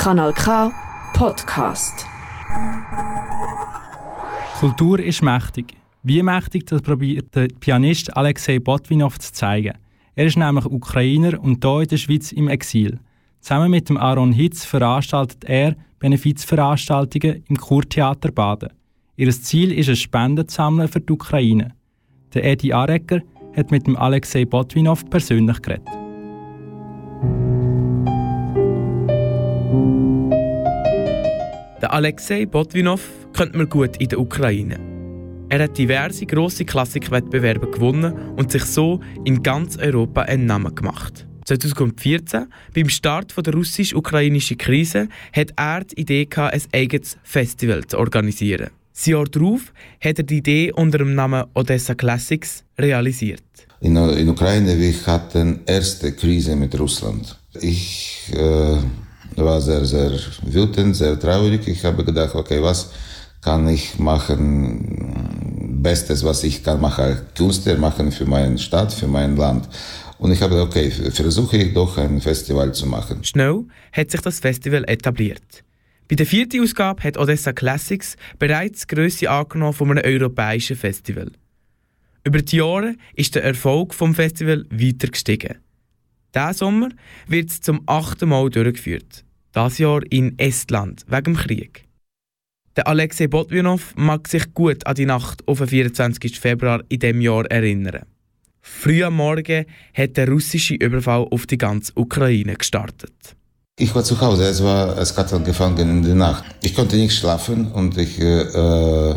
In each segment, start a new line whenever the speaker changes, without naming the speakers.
Kanal K Podcast.
Kultur ist mächtig. Wie mächtig, das probiert der Pianist Alexei Botvinov zu zeigen. Er ist nämlich Ukrainer und hier in der Schweiz im Exil. Zusammen mit dem Aaron Hitz veranstaltet er Benefizveranstaltungen im Kurtheater Baden. Ihr Ziel ist es, Spenden zu sammeln für die Ukraine. Der Edi Arecker hat mit dem Alexei Botvinov persönlich geredet.
Der Alexei Botvinov kennt man gut in der Ukraine. Er hat diverse grosse Klassikwettbewerbe gewonnen und sich so in ganz Europa einen Namen gemacht. 2014, beim Start der russisch-ukrainischen Krise, hat er die Idee gehabt, ein eigenes Festival zu organisieren. Das Jahr darauf hat er die Idee unter dem Namen Odessa Classics realisiert.
In, in Ukraine wir hatten erste Krise mit Russland. Ich äh, war sehr, sehr wütend, sehr traurig. Ich habe gedacht, okay, was kann ich machen? Bestes, was ich kann machen als Künstler machen für meine Stadt, für mein Land. Und ich habe okay, versuche ich doch ein Festival zu machen.
Schnell hat sich das Festival etabliert. Bei der vierten Ausgabe hat Odessa Classics bereits die Grösse angenommen von einem europäischen Festival. Über die Jahre ist der Erfolg vom Festival weiter gestiegen. Diesen Sommer wird es zum achten Mal durchgeführt. Das Jahr in Estland, wegen dem Krieg. Der Alexei Botvinov mag sich gut an die Nacht auf den 24. Februar in diesem Jahr erinnern. Früh am Morgen hat der russische Überfall auf die ganze Ukraine gestartet.
Ich war zu Hause, es, war, es hat angefangen in der Nacht. Ich konnte nicht schlafen und ich, äh,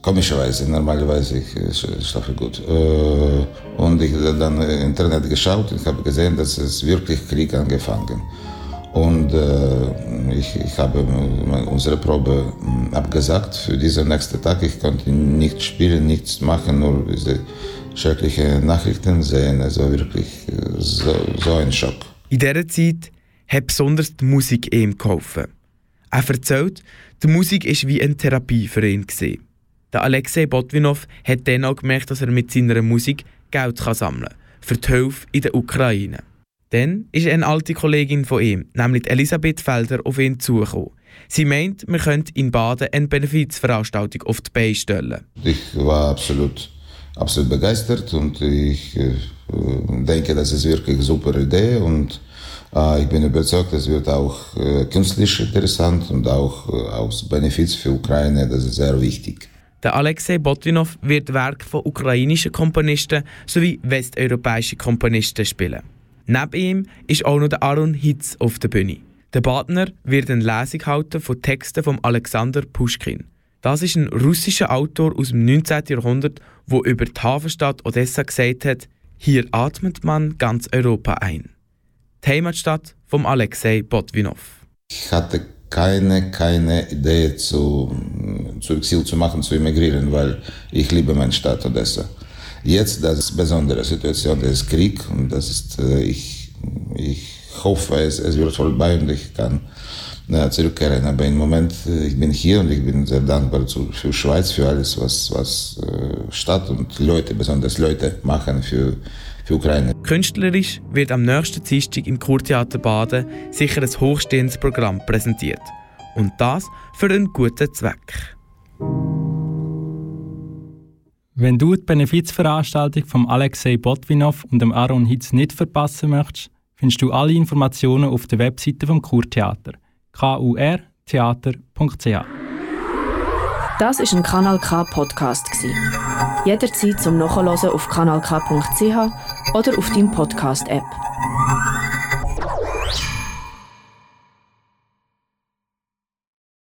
komischerweise, normalerweise, ich, ich schlafe gut. Äh, und ich habe dann im Internet geschaut und habe gesehen, dass es wirklich Krieg angefangen und äh, ich, ich habe unsere Probe hm, abgesagt für diesen nächsten Tag. Ich konnte nicht spielen, nichts machen, nur diese schrecklichen Nachrichten sehen. War wirklich so, so ein Schock.
In dieser Zeit hat besonders die Musik ihm geholfen. Er erzählt, die Musik war wie eine Therapie für ihn. Gewesen. Der Alexei Botvinov hat dann auch gemerkt, dass er mit seiner Musik Geld sammeln kann für die Hilfe in der Ukraine. Dann ist eine alte Kollegin von ihm, nämlich Elisabeth Felder, auf ihn zugekommen. Sie meint, wir könnten in Baden eine Benefizveranstaltung auf die Beine stellen.
Ich war absolut, absolut begeistert und ich äh, denke, das ist wirklich eine super Idee und äh, ich bin überzeugt, es wird auch äh, künstlich interessant und auch äh, aus Benefiz für Ukraine, das ist sehr wichtig.
Der Alexei Botvinov wird Werke von ukrainischen Komponisten sowie westeuropäischen Komponisten spielen. Neben ihm ist auch noch der Aaron Hitz auf der Bühne. Der Partner wird eine Lesung halten von Texten von Alexander Puschkin. Das ist ein russischer Autor aus dem 19. Jahrhundert, der über die Hafenstadt Odessa gesagt hat, hier atmet man ganz Europa ein. Die Heimatstadt von Alexei Botvinov.
Ich hatte keine, keine Idee zu, zu Exil zu machen, zu emigrieren, weil ich liebe meine Stadt Odessa. Jetzt, das ist eine besondere Situation, das ist Krieg und das ist, äh, ich, ich hoffe, es, es wird vorbei und ich kann ja, zurückkehren. Aber im Moment, äh, ich bin hier und ich bin sehr dankbar für Schweiz, für alles, was, was äh, Stadt und Leute, besonders Leute machen für, für Ukraine.
Künstlerisch wird am nächsten Dienstag im Kurtheater Baden sicher ein hochstehendes Programm präsentiert. Und das für einen guten Zweck.
Wenn du die Benefizveranstaltung von Alexei Botvinov und dem Aaron Hitz nicht verpassen möchtest, findest du alle Informationen auf der Webseite vom Kurtheater kurtheater.ch.
Das ist ein Kanal K Podcast Jederzeit zum Nachhören auf kanalk.ch oder auf deinem Podcast App.